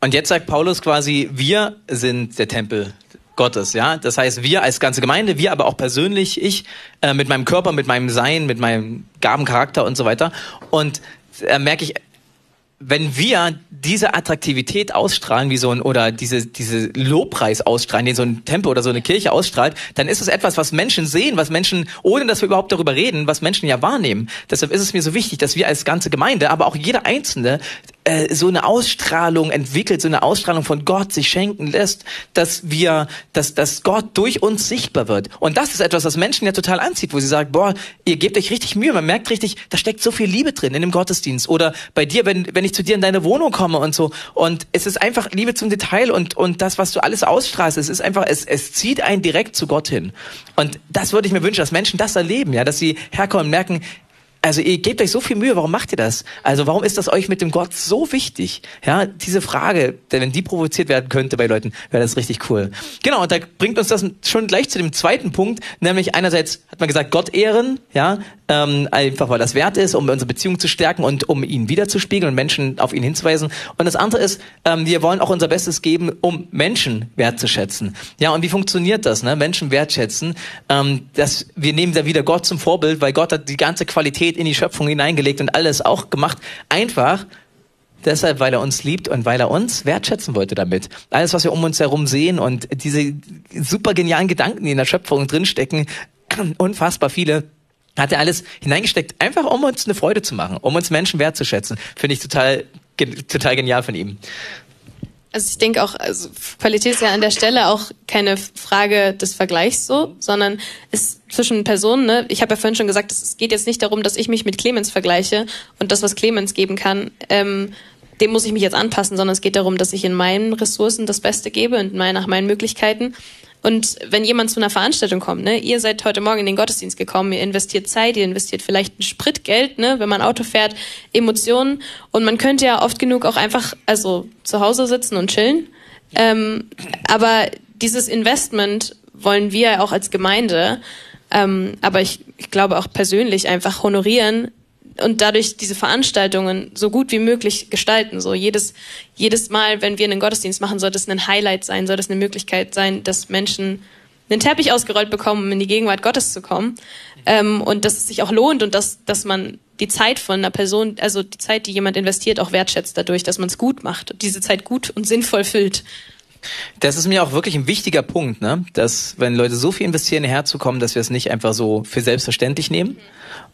A: Und jetzt sagt Paulus quasi, wir sind der Tempel Gottes, ja. Das heißt, wir als ganze Gemeinde, wir aber auch persönlich, ich äh, mit meinem Körper, mit meinem Sein, mit meinem Gabencharakter und so weiter. Und äh, merke ich, wenn wir diese Attraktivität ausstrahlen, wie so ein, oder diese, diese Lobpreis ausstrahlen, den so ein Tempel oder so eine Kirche ausstrahlt, dann ist es etwas, was Menschen sehen, was Menschen, ohne dass wir überhaupt darüber reden, was Menschen ja wahrnehmen. Deshalb ist es mir so wichtig, dass wir als ganze Gemeinde, aber auch jeder Einzelne äh, so eine Ausstrahlung entwickelt, so eine Ausstrahlung von Gott sich schenken lässt, dass wir, dass, dass Gott durch uns sichtbar wird. Und das ist etwas, was Menschen ja total anzieht, wo sie sagen, boah, ihr gebt euch richtig Mühe, man merkt richtig, da steckt so viel Liebe drin in dem Gottesdienst. Oder bei dir, wenn, wenn ich zu dir in deine Wohnung komme und so. Und es ist einfach Liebe zum Detail und, und das, was du alles ausstrahlst, es ist einfach, es, es zieht einen direkt zu Gott hin. Und das würde ich mir wünschen, dass Menschen das erleben, ja, dass sie herkommen und merken, also ihr gebt euch so viel Mühe, warum macht ihr das? Also warum ist das euch mit dem Gott so wichtig? Ja, diese Frage, denn wenn die provoziert werden könnte bei Leuten, wäre das richtig cool. Genau, und da bringt uns das schon gleich zu dem zweiten Punkt, nämlich einerseits hat man gesagt, Gott ehren, ja, ähm, einfach weil das wert ist, um unsere Beziehung zu stärken und um ihn wiederzuspiegeln und Menschen auf ihn hinzuweisen. Und das andere ist, ähm, wir wollen auch unser Bestes geben, um Menschen wertzuschätzen. Ja, und wie funktioniert das? Ne? Menschen wertschätzen, ähm, dass wir nehmen da wieder Gott zum Vorbild, weil Gott hat die ganze Qualität in die Schöpfung hineingelegt und alles auch gemacht. Einfach deshalb, weil er uns liebt und weil er uns wertschätzen wollte damit. Alles, was wir um uns herum sehen und diese super genialen Gedanken, die in der Schöpfung drinstecken, unfassbar viele, hat er alles hineingesteckt, einfach um uns eine Freude zu machen, um uns Menschen wertzuschätzen. Finde ich total, total genial von ihm.
B: Also ich denke auch, also Qualität ist ja an der Stelle auch keine Frage des Vergleichs so, sondern ist zwischen Personen, ne? ich habe ja vorhin schon gesagt, es geht jetzt nicht darum, dass ich mich mit Clemens vergleiche und das, was Clemens geben kann, ähm, dem muss ich mich jetzt anpassen, sondern es geht darum, dass ich in meinen Ressourcen das Beste gebe und nach meinen Möglichkeiten und wenn jemand zu einer Veranstaltung kommt, ne, ihr seid heute Morgen in den Gottesdienst gekommen, ihr investiert Zeit, ihr investiert vielleicht ein Spritgeld, ne, wenn man Auto fährt, Emotionen und man könnte ja oft genug auch einfach also zu Hause sitzen und chillen. Ähm, aber dieses Investment wollen wir auch als Gemeinde, ähm, aber ich, ich glaube auch persönlich einfach honorieren, und dadurch diese Veranstaltungen so gut wie möglich gestalten. So jedes, jedes Mal, wenn wir einen Gottesdienst machen, soll das ein Highlight sein, soll das eine Möglichkeit sein, dass Menschen einen Teppich ausgerollt bekommen, um in die Gegenwart Gottes zu kommen. Ähm, und dass es sich auch lohnt und dass, dass man die Zeit von einer Person, also die Zeit, die jemand investiert, auch wertschätzt dadurch, dass man es gut macht und diese Zeit gut und sinnvoll füllt.
A: Das ist mir auch wirklich ein wichtiger Punkt, ne? dass wenn Leute so viel investieren, herzukommen, dass wir es nicht einfach so für selbstverständlich nehmen,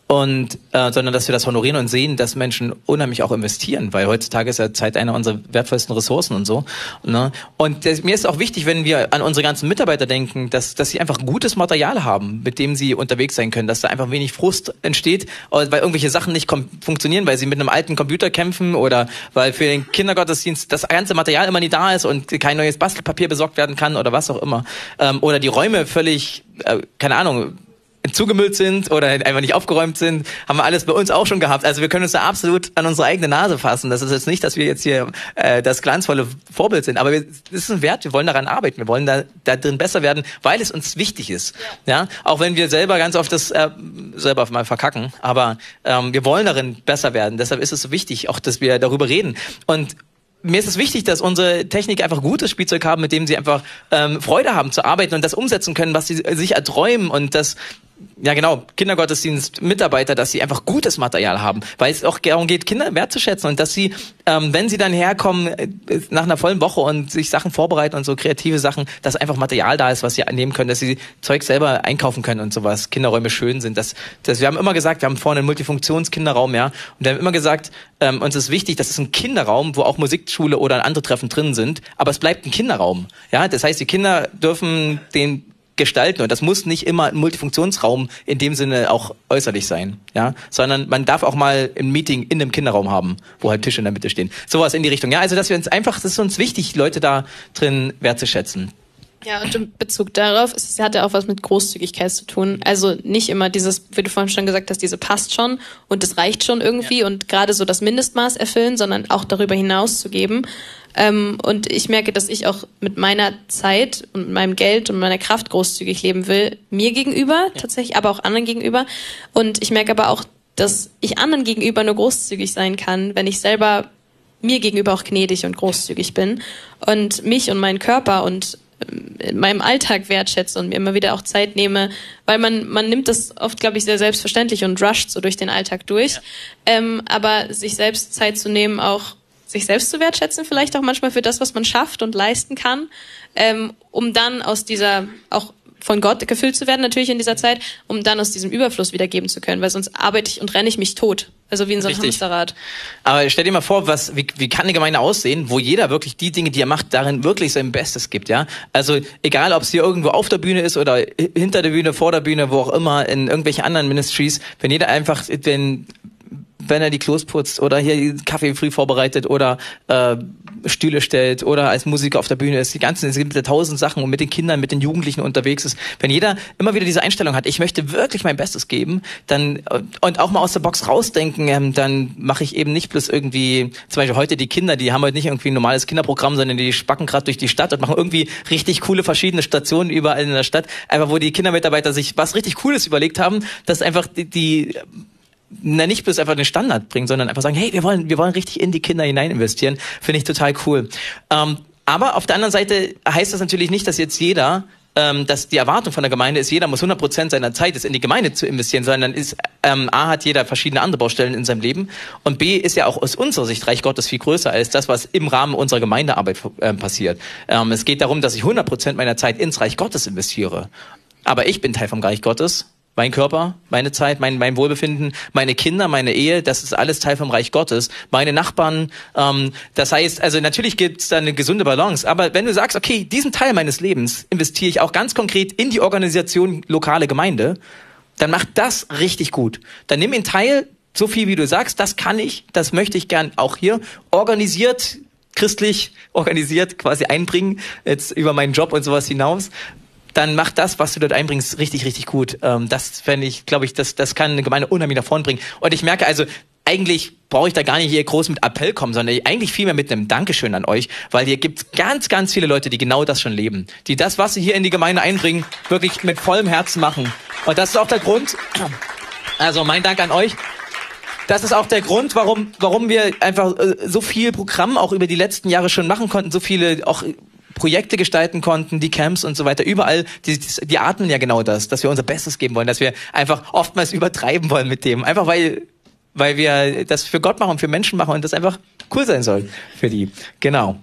A: und äh, sondern dass wir das honorieren und sehen, dass Menschen unheimlich auch investieren, weil heutzutage ist ja Zeit einer unserer wertvollsten Ressourcen und so. Ne? Und das, mir ist auch wichtig, wenn wir an unsere ganzen Mitarbeiter denken, dass dass sie einfach gutes Material haben, mit dem sie unterwegs sein können, dass da einfach wenig Frust entsteht, weil irgendwelche Sachen nicht funktionieren, weil sie mit einem alten Computer kämpfen oder weil für den Kindergottesdienst das ganze Material immer nie da ist und kein neues Bastelpapier besorgt werden kann oder was auch immer ähm, oder die Räume völlig äh, keine Ahnung zugemüllt sind oder einfach nicht aufgeräumt sind, haben wir alles bei uns auch schon gehabt. Also wir können uns da absolut an unsere eigene Nase fassen. Das ist jetzt nicht, dass wir jetzt hier äh, das glanzvolle Vorbild sind, aber es ist ein Wert. Wir wollen daran arbeiten. Wir wollen da, da drin besser werden, weil es uns wichtig ist. Ja, ja? auch wenn wir selber ganz oft das äh, selber mal verkacken, aber ähm, wir wollen darin besser werden. Deshalb ist es so wichtig, auch dass wir darüber reden und mir ist es wichtig, dass unsere Technik einfach gutes Spielzeug haben, mit dem sie einfach ähm, Freude haben zu arbeiten und das umsetzen können, was sie sich erträumen und das ja genau, Kindergottesdienst Mitarbeiter, dass sie einfach gutes Material haben, weil es auch darum geht, Kinder wertzuschätzen und dass sie, ähm, wenn sie dann herkommen äh, nach einer vollen Woche und sich Sachen vorbereiten und so kreative Sachen, dass einfach Material da ist, was sie nehmen können, dass sie Zeug selber einkaufen können und sowas, Kinderräume schön sind. Das, das, wir haben immer gesagt, wir haben vorne einen Multifunktionskinderraum, ja, und wir haben immer gesagt, ähm, uns ist wichtig, das ist ein Kinderraum, wo auch Musikschule oder andere Treffen drin sind, aber es bleibt ein Kinderraum, ja, das heißt, die Kinder dürfen den gestalten und das muss nicht immer ein Multifunktionsraum in dem Sinne auch äußerlich sein, ja, sondern man darf auch mal ein Meeting in einem Kinderraum haben, wo halt Tische in der Mitte stehen. Sowas in die Richtung. Ja, also dass wir uns einfach, das ist uns wichtig, Leute da drin wertzuschätzen.
B: Ja, und in Bezug darauf, es hat ja auch was mit Großzügigkeit zu tun. Also nicht immer dieses, wie du vorhin schon gesagt hast, diese passt schon und das reicht schon irgendwie ja. und gerade so das Mindestmaß erfüllen, sondern auch darüber hinaus zu geben. Ähm, und ich merke, dass ich auch mit meiner Zeit und meinem Geld und meiner Kraft großzügig leben will, mir gegenüber ja. tatsächlich, aber auch anderen gegenüber. Und ich merke aber auch, dass ich anderen gegenüber nur großzügig sein kann, wenn ich selber mir gegenüber auch gnädig und großzügig bin und mich und meinen Körper und in meinem Alltag wertschätze und mir immer wieder auch Zeit nehme, weil man, man nimmt das oft, glaube ich, sehr selbstverständlich und rusht so durch den Alltag durch. Ja. Ähm, aber sich selbst Zeit zu nehmen, auch sich selbst zu wertschätzen, vielleicht auch manchmal für das, was man schafft und leisten kann, ähm, um dann aus dieser auch von Gott gefüllt zu werden, natürlich in dieser Zeit, um dann aus diesem Überfluss wieder geben zu können, weil sonst arbeite ich und renne ich mich tot. Also wie in so einem Richtig. Hamsterrad.
A: Aber stell dir mal vor, was, wie, wie kann eine Gemeinde aussehen, wo jeder wirklich die Dinge, die er macht, darin wirklich sein Bestes gibt, ja? Also egal, ob es hier irgendwo auf der Bühne ist oder hinter der Bühne, vor der Bühne, wo auch immer, in irgendwelchen anderen Ministries, wenn jeder einfach, wenn wenn er die Klos putzt oder hier Kaffee früh vorbereitet oder äh, Stühle stellt oder als Musiker auf der Bühne ist. Die ganzen, es gibt ja tausend Sachen und mit den Kindern, mit den Jugendlichen unterwegs ist. Wenn jeder immer wieder diese Einstellung hat, ich möchte wirklich mein Bestes geben, dann und auch mal aus der Box rausdenken, ähm, dann mache ich eben nicht bloß irgendwie, zum Beispiel heute die Kinder, die haben heute nicht irgendwie ein normales Kinderprogramm, sondern die spacken gerade durch die Stadt und machen irgendwie richtig coole verschiedene Stationen überall in der Stadt, einfach wo die Kindermitarbeiter sich was richtig Cooles überlegt haben, dass einfach die, die na, nicht bloß einfach den Standard bringen, sondern einfach sagen, hey, wir wollen, wir wollen richtig in die Kinder hinein investieren. Finde ich total cool. Ähm, aber auf der anderen Seite heißt das natürlich nicht, dass jetzt jeder ähm, dass die Erwartung von der Gemeinde ist, jeder muss 100% seiner Zeit ist in die Gemeinde zu investieren, sondern ist, ähm, A hat jeder verschiedene andere Baustellen in seinem Leben und B ist ja auch aus unserer Sicht Reich Gottes viel größer als das, was im Rahmen unserer Gemeindearbeit äh, passiert. Ähm, es geht darum, dass ich 100% meiner Zeit ins Reich Gottes investiere. Aber ich bin Teil vom Reich Gottes mein Körper, meine Zeit, mein, mein Wohlbefinden, meine Kinder, meine Ehe, das ist alles Teil vom Reich Gottes. Meine Nachbarn, ähm, das heißt, also natürlich gibt es da eine gesunde Balance, aber wenn du sagst, okay, diesen Teil meines Lebens investiere ich auch ganz konkret in die Organisation lokale Gemeinde, dann mach das richtig gut. Dann nimm ihn teil, so viel wie du sagst, das kann ich, das möchte ich gern auch hier organisiert christlich organisiert quasi einbringen, jetzt über meinen Job und sowas hinaus dann mach das, was du dort einbringst, richtig, richtig gut. Ähm, das fände ich, glaube ich, das, das kann eine Gemeinde unheimlich nach vorn bringen. Und ich merke also, eigentlich brauche ich da gar nicht hier groß mit Appell kommen, sondern eigentlich vielmehr mit einem Dankeschön an euch, weil hier gibt ganz, ganz viele Leute, die genau das schon leben. Die das, was sie hier in die Gemeinde einbringen, wirklich mit vollem Herzen machen. Und das ist auch der Grund, also mein Dank an euch. Das ist auch der Grund, warum, warum wir einfach äh, so viel Programm auch über die letzten Jahre schon machen konnten, so viele auch Projekte gestalten konnten, die Camps und so weiter, überall, die, die atmen ja genau das, dass wir unser Bestes geben wollen, dass wir einfach oftmals übertreiben wollen mit dem. Einfach weil, weil wir das für Gott machen, für Menschen machen und das einfach cool sein soll für die. Genau.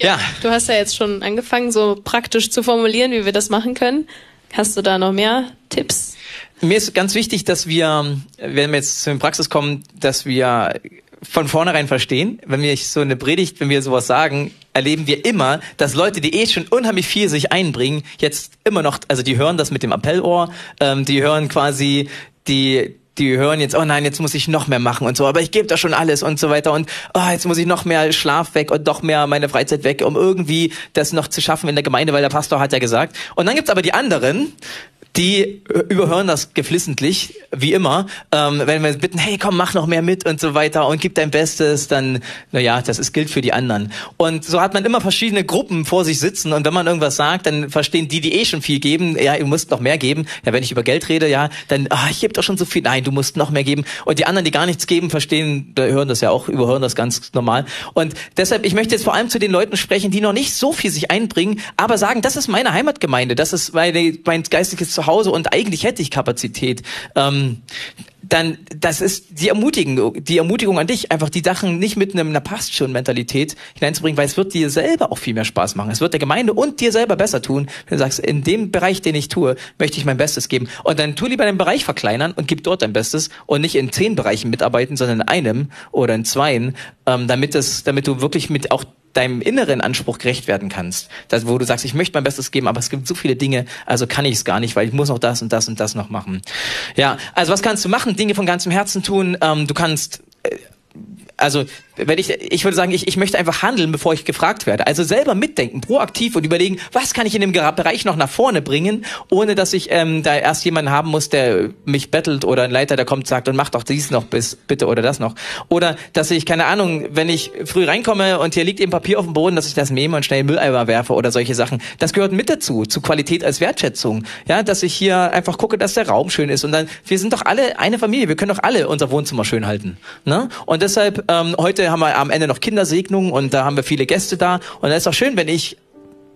B: Ja. Du hast ja jetzt schon angefangen, so praktisch zu formulieren, wie wir das machen können. Hast du da noch mehr Tipps?
A: Mir ist ganz wichtig, dass wir, wenn wir jetzt zu den Praxis kommen, dass wir von vornherein verstehen, wenn wir so eine Predigt, wenn wir sowas sagen, erleben wir immer, dass Leute, die eh schon unheimlich viel sich einbringen, jetzt immer noch, also die hören das mit dem Appellohr, ähm, die hören quasi die die hören jetzt, oh nein, jetzt muss ich noch mehr machen und so, aber ich gebe da schon alles und so weiter und oh, jetzt muss ich noch mehr Schlaf weg und doch mehr meine Freizeit weg, um irgendwie das noch zu schaffen in der Gemeinde, weil der Pastor hat ja gesagt. Und dann gibt's aber die anderen, die überhören das geflissentlich, wie immer. Ähm, wenn wir bitten, hey, komm, mach noch mehr mit und so weiter und gib dein Bestes, dann, naja, das ist, gilt für die anderen. Und so hat man immer verschiedene Gruppen vor sich sitzen und wenn man irgendwas sagt, dann verstehen die, die eh schon viel geben, ja, ihr müsst noch mehr geben. Ja, wenn ich über Geld rede, ja, dann, ah, ich gebe doch schon so viel. Nein, du musst noch mehr geben. Und die anderen, die gar nichts geben, verstehen, hören das ja auch, überhören das ganz normal. Und deshalb, ich möchte jetzt vor allem zu den Leuten sprechen, die noch nicht so viel sich einbringen, aber sagen, das ist meine Heimatgemeinde, das ist meine, mein geistliches Zuhause Hause und eigentlich hätte ich Kapazität, ähm, dann das ist die Ermutigung, die Ermutigung an dich, einfach die Sachen nicht mit einem, einer passt schon Mentalität hineinzubringen, weil es wird dir selber auch viel mehr Spaß machen. Es wird der Gemeinde und dir selber besser tun, wenn du sagst, in dem Bereich, den ich tue, möchte ich mein Bestes geben. Und dann tu lieber den Bereich verkleinern und gib dort dein Bestes und nicht in zehn Bereichen mitarbeiten, sondern in einem oder in zweien, ähm, damit es, damit du wirklich mit auch deinem inneren Anspruch gerecht werden kannst. Das, wo du sagst, ich möchte mein Bestes geben, aber es gibt so viele Dinge, also kann ich es gar nicht, weil ich muss noch das und das und das noch machen. Ja, also was kannst du machen? Dinge von ganzem Herzen tun. Ähm, du kannst äh, also wenn ich, ich würde sagen, ich, ich möchte einfach handeln, bevor ich gefragt werde. Also selber mitdenken, proaktiv und überlegen, was kann ich in dem Bereich noch nach vorne bringen, ohne dass ich ähm, da erst jemanden haben muss, der mich bettelt oder ein Leiter, der kommt, sagt und mach doch dies noch bis bitte oder das noch. Oder dass ich, keine Ahnung, wenn ich früh reinkomme und hier liegt eben Papier auf dem Boden, dass ich das nehme und schnell Mülleimer werfe oder solche Sachen. Das gehört mit dazu, zu Qualität als Wertschätzung. Ja, dass ich hier einfach gucke, dass der Raum schön ist. Und dann, wir sind doch alle eine Familie, wir können doch alle unser Wohnzimmer schön halten. Ne? Und deshalb, ähm, heute haben wir am Ende noch Kindersegnungen und da haben wir viele Gäste da. Und da ist doch schön, wenn ich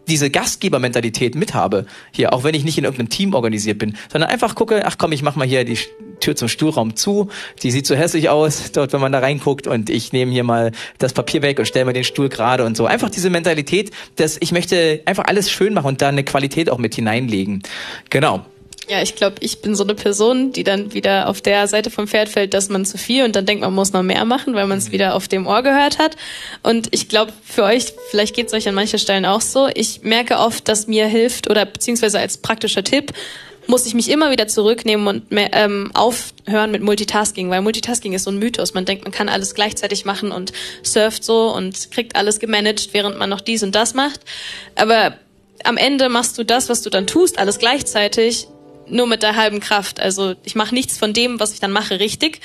A: diese Gastgebermentalität mithabe hier, auch wenn ich nicht in irgendeinem Team organisiert bin, sondern einfach gucke, ach komm, ich mach mal hier die Tür zum Stuhlraum zu, die sieht so hässlich aus, dort, wenn man da reinguckt und ich nehme hier mal das Papier weg und stelle mir den Stuhl gerade und so. Einfach diese Mentalität, dass ich möchte einfach alles schön machen und da eine Qualität auch mit hineinlegen. Genau.
B: Ja, ich glaube, ich bin so eine Person, die dann wieder auf der Seite vom Pferd fällt, dass man zu viel und dann denkt, man muss noch mehr machen, weil man es mhm. wieder auf dem Ohr gehört hat. Und ich glaube, für euch, vielleicht geht es euch an manchen Stellen auch so, ich merke oft, dass mir hilft oder beziehungsweise als praktischer Tipp, muss ich mich immer wieder zurücknehmen und mehr, ähm, aufhören mit Multitasking, weil Multitasking ist so ein Mythos. Man denkt, man kann alles gleichzeitig machen und surft so und kriegt alles gemanagt, während man noch dies und das macht. Aber am Ende machst du das, was du dann tust, alles gleichzeitig nur mit der halben Kraft. Also ich mache nichts von dem, was ich dann mache, richtig.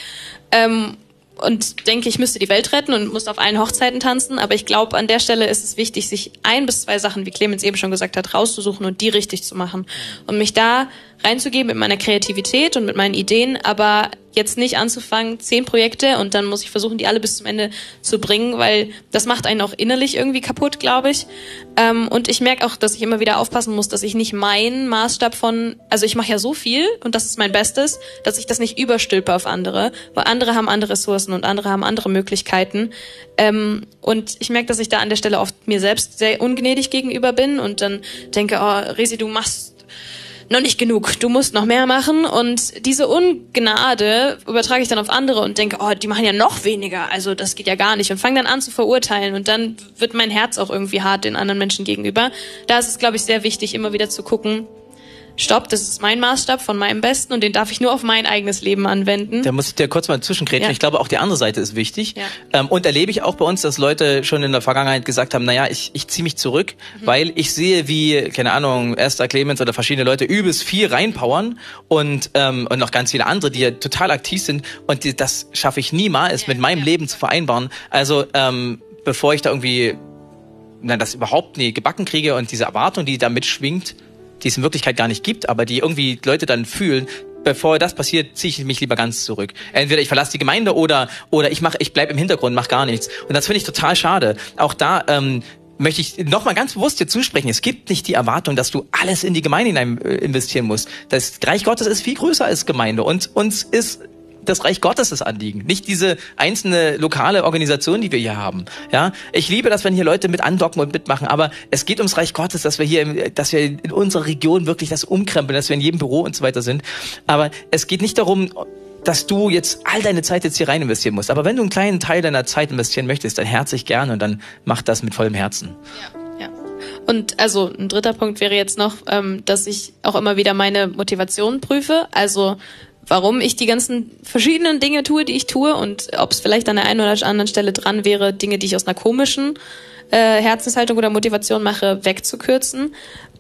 B: Ähm, und denke, ich müsste die Welt retten und muss auf allen Hochzeiten tanzen. Aber ich glaube, an der Stelle ist es wichtig, sich ein bis zwei Sachen, wie Clemens eben schon gesagt hat, rauszusuchen und die richtig zu machen. Und mich da reinzugeben mit meiner Kreativität und mit meinen Ideen, aber jetzt nicht anzufangen, zehn Projekte und dann muss ich versuchen, die alle bis zum Ende zu bringen, weil das macht einen auch innerlich irgendwie kaputt, glaube ich. Ähm, und ich merke auch, dass ich immer wieder aufpassen muss, dass ich nicht meinen Maßstab von, also ich mache ja so viel und das ist mein Bestes, dass ich das nicht überstülpe auf andere, weil andere haben andere Ressourcen und andere haben andere Möglichkeiten. Ähm, und ich merke, dass ich da an der Stelle oft mir selbst sehr ungnädig gegenüber bin und dann denke, oh, Resi, du machst noch nicht genug, du musst noch mehr machen. Und diese Ungnade übertrage ich dann auf andere und denke, oh, die machen ja noch weniger, also das geht ja gar nicht. Und fange dann an zu verurteilen und dann wird mein Herz auch irgendwie hart den anderen Menschen gegenüber. Da ist es, glaube ich, sehr wichtig, immer wieder zu gucken, stopp, das ist mein Maßstab von meinem Besten und den darf ich nur auf mein eigenes Leben anwenden.
A: Da muss ich dir kurz mal zwischengrätschen. Ja. Ich glaube, auch die andere Seite ist wichtig. Ja. Ähm, und erlebe ich auch bei uns, dass Leute schon in der Vergangenheit gesagt haben, naja, ich, ich ziehe mich zurück, mhm. weil ich sehe, wie, keine Ahnung, Esther Clemens oder verschiedene Leute übelst viel reinpowern und, ähm, und noch ganz viele andere, die ja total aktiv sind und die, das schaffe ich niemals ja. mit meinem Leben zu vereinbaren. Also ähm, bevor ich da irgendwie na, das überhaupt nie gebacken kriege und diese Erwartung, die da mitschwingt, die es in Wirklichkeit gar nicht gibt, aber die irgendwie Leute dann fühlen, bevor das passiert, ziehe ich mich lieber ganz zurück. Entweder ich verlasse die Gemeinde oder oder ich mache, ich bleib im Hintergrund, mach gar nichts. Und das finde ich total schade. Auch da ähm, möchte ich nochmal ganz bewusst dir zusprechen. Es gibt nicht die Erwartung, dass du alles in die Gemeinde hinein äh, investieren musst. Das Reich Gottes ist viel größer als Gemeinde und uns ist das Reich Gottes das Anliegen, nicht diese einzelne lokale Organisation, die wir hier haben. Ja, ich liebe das, wenn hier Leute mit andocken und mitmachen, aber es geht ums Reich Gottes, dass wir hier, dass wir in unserer Region wirklich das umkrempeln, dass wir in jedem Büro und so weiter sind. Aber es geht nicht darum, dass du jetzt all deine Zeit jetzt hier rein investieren musst. Aber wenn du einen kleinen Teil deiner Zeit investieren möchtest, dann herzlich gerne und dann mach das mit vollem Herzen.
B: Ja, ja. Und also ein dritter Punkt wäre jetzt noch, ähm, dass ich auch immer wieder meine Motivation prüfe. Also warum ich die ganzen verschiedenen Dinge tue, die ich tue und ob es vielleicht an der einen oder anderen Stelle dran wäre, Dinge, die ich aus einer komischen äh, Herzenshaltung oder Motivation mache, wegzukürzen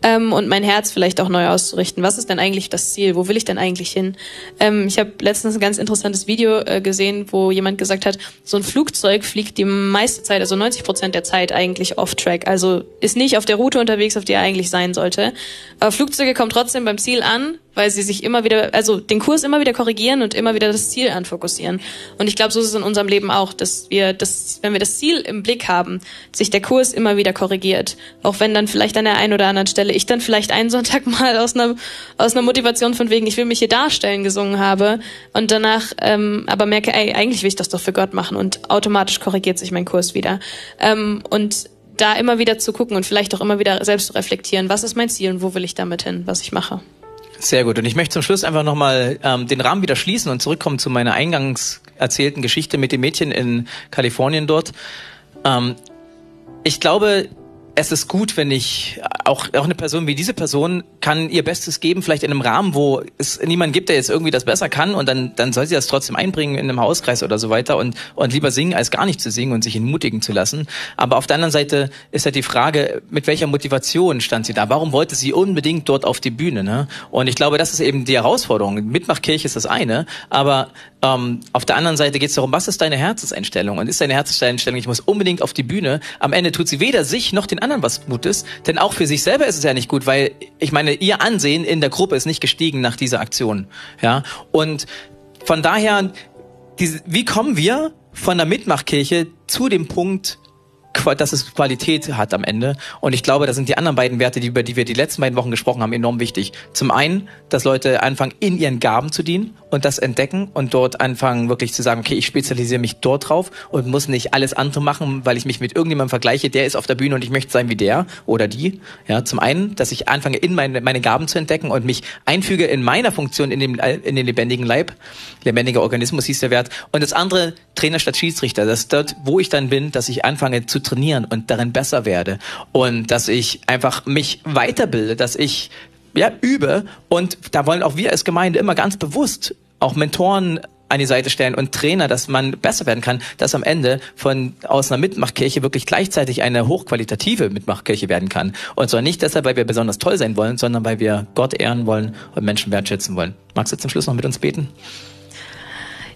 B: ähm, und mein Herz vielleicht auch neu auszurichten. Was ist denn eigentlich das Ziel? Wo will ich denn eigentlich hin? Ähm, ich habe letztens ein ganz interessantes Video äh, gesehen, wo jemand gesagt hat, so ein Flugzeug fliegt die meiste Zeit, also 90 Prozent der Zeit eigentlich off-track. Also ist nicht auf der Route unterwegs, auf der er eigentlich sein sollte. Aber Flugzeuge kommen trotzdem beim Ziel an, weil sie sich immer wieder, also den Kurs immer wieder korrigieren und immer wieder das Ziel anfokussieren. Und ich glaube, so ist es in unserem Leben auch, dass wir das, wenn wir das Ziel im Blick haben, sich der Kurs immer wieder korrigiert. Auch wenn dann vielleicht an der einen oder anderen Stelle ich dann vielleicht einen Sonntag mal aus einer, aus einer Motivation von wegen, ich will mich hier darstellen, gesungen habe und danach ähm, aber merke, ey, eigentlich will ich das doch für Gott machen und automatisch korrigiert sich mein Kurs wieder. Ähm, und da immer wieder zu gucken und vielleicht auch immer wieder selbst zu reflektieren, was ist mein Ziel und wo will ich damit hin, was ich mache.
A: Sehr gut. Und ich möchte zum Schluss einfach nochmal ähm, den Rahmen wieder schließen und zurückkommen zu meiner eingangs erzählten Geschichte mit dem Mädchen in Kalifornien dort. Ähm, ich glaube, es ist gut, wenn ich auch, auch eine Person wie diese Person kann ihr Bestes geben, vielleicht in einem Rahmen, wo es niemand gibt, der jetzt irgendwie das besser kann und dann, dann soll sie das trotzdem einbringen in einem Hauskreis oder so weiter und, und lieber singen, als gar nicht zu singen und sich entmutigen zu lassen. Aber auf der anderen Seite ist halt die Frage, mit welcher Motivation stand sie da? Warum wollte sie unbedingt dort auf die Bühne? Ne? Und ich glaube, das ist eben die Herausforderung. Mitmachkirche ist das eine, aber ähm, auf der anderen Seite geht es darum, was ist deine Herzenseinstellung? Und ist deine Herzenseinstellung, ich muss unbedingt auf die Bühne, am Ende tut sie weder sich noch den anderen was Gutes, denn auch für sich selber ist es ja nicht gut, weil ich meine, ihr Ansehen in der Gruppe ist nicht gestiegen nach dieser Aktion. Ja, und von daher, wie kommen wir von der Mitmachkirche zu dem Punkt, dass es Qualität hat am Ende. Und ich glaube, da sind die anderen beiden Werte, die, über die wir die letzten beiden Wochen gesprochen haben, enorm wichtig. Zum einen, dass Leute anfangen, in ihren Gaben zu dienen und das entdecken und dort anfangen, wirklich zu sagen, okay, ich spezialisiere mich dort drauf und muss nicht alles andere machen, weil ich mich mit irgendjemandem vergleiche, der ist auf der Bühne und ich möchte sein wie der oder die. Ja, zum einen, dass ich anfange, in meine, meine Gaben zu entdecken und mich einfüge in meiner Funktion in dem, in den lebendigen Leib. Lebendiger Organismus hieß der Wert. Und das andere, Trainer statt Schiedsrichter, dass dort, wo ich dann bin, dass ich anfange zu trainieren und darin besser werde und dass ich einfach mich weiterbilde, dass ich ja, übe und da wollen auch wir als Gemeinde immer ganz bewusst auch Mentoren an die Seite stellen und Trainer, dass man besser werden kann, dass am Ende von aus einer Mitmachkirche wirklich gleichzeitig eine hochqualitative Mitmachkirche werden kann. Und zwar nicht deshalb, weil wir besonders toll sein wollen, sondern weil wir Gott ehren wollen und Menschen wertschätzen wollen. Magst du zum Schluss noch mit uns beten?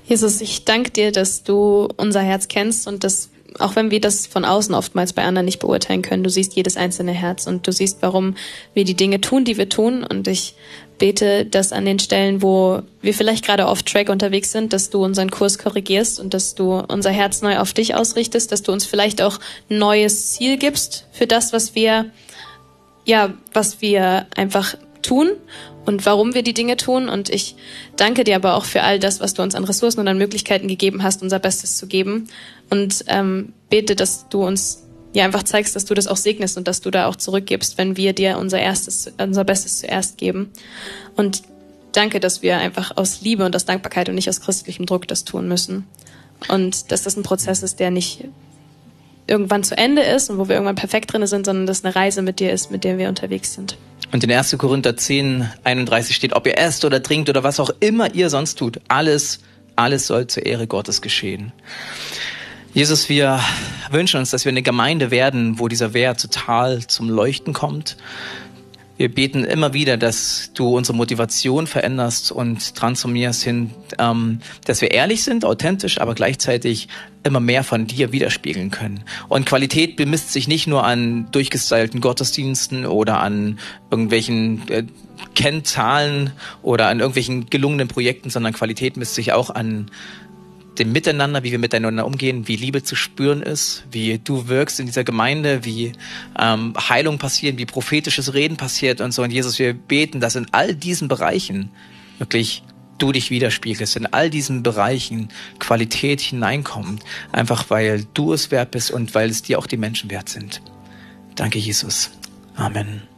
B: Jesus, ich danke dir, dass du unser Herz kennst und dass auch wenn wir das von außen oftmals bei anderen nicht beurteilen können, du siehst jedes einzelne Herz und du siehst, warum wir die Dinge tun, die wir tun. Und ich bete, dass an den Stellen, wo wir vielleicht gerade off Track unterwegs sind, dass du unseren Kurs korrigierst und dass du unser Herz neu auf dich ausrichtest, dass du uns vielleicht auch neues Ziel gibst für das, was wir, ja, was wir einfach tun und warum wir die Dinge tun. Und ich danke dir aber auch für all das, was du uns an Ressourcen und an Möglichkeiten gegeben hast, unser Bestes zu geben. Und ähm, bete, dass du uns ja einfach zeigst, dass du das auch segnest und dass du da auch zurückgibst, wenn wir dir unser erstes, unser Bestes zuerst geben. Und danke, dass wir einfach aus Liebe und aus Dankbarkeit und nicht aus christlichem Druck das tun müssen. Und dass das ein Prozess ist, der nicht irgendwann zu Ende ist und wo wir irgendwann perfekt drin sind, sondern dass eine Reise mit dir ist, mit der wir unterwegs sind.
A: Und in 1. Korinther 10, 31 steht, ob ihr esst oder trinkt oder was auch immer ihr sonst tut, alles, alles soll zur Ehre Gottes geschehen. Jesus, wir wünschen uns, dass wir eine Gemeinde werden, wo dieser Wert total zum Leuchten kommt, wir beten immer wieder, dass du unsere Motivation veränderst und transformierst hin, ähm, dass wir ehrlich sind, authentisch, aber gleichzeitig immer mehr von dir widerspiegeln können. Und Qualität bemisst sich nicht nur an durchgestylten Gottesdiensten oder an irgendwelchen äh, Kennzahlen oder an irgendwelchen gelungenen Projekten, sondern Qualität misst sich auch an dem Miteinander, wie wir miteinander umgehen, wie Liebe zu spüren ist, wie du wirkst in dieser Gemeinde, wie ähm, Heilung passiert, wie prophetisches Reden passiert und so. Und Jesus, wir beten, dass in all diesen Bereichen wirklich du dich widerspiegelst, in all diesen Bereichen Qualität hineinkommt, einfach weil du es wert bist und weil es dir auch die Menschen wert sind. Danke, Jesus. Amen.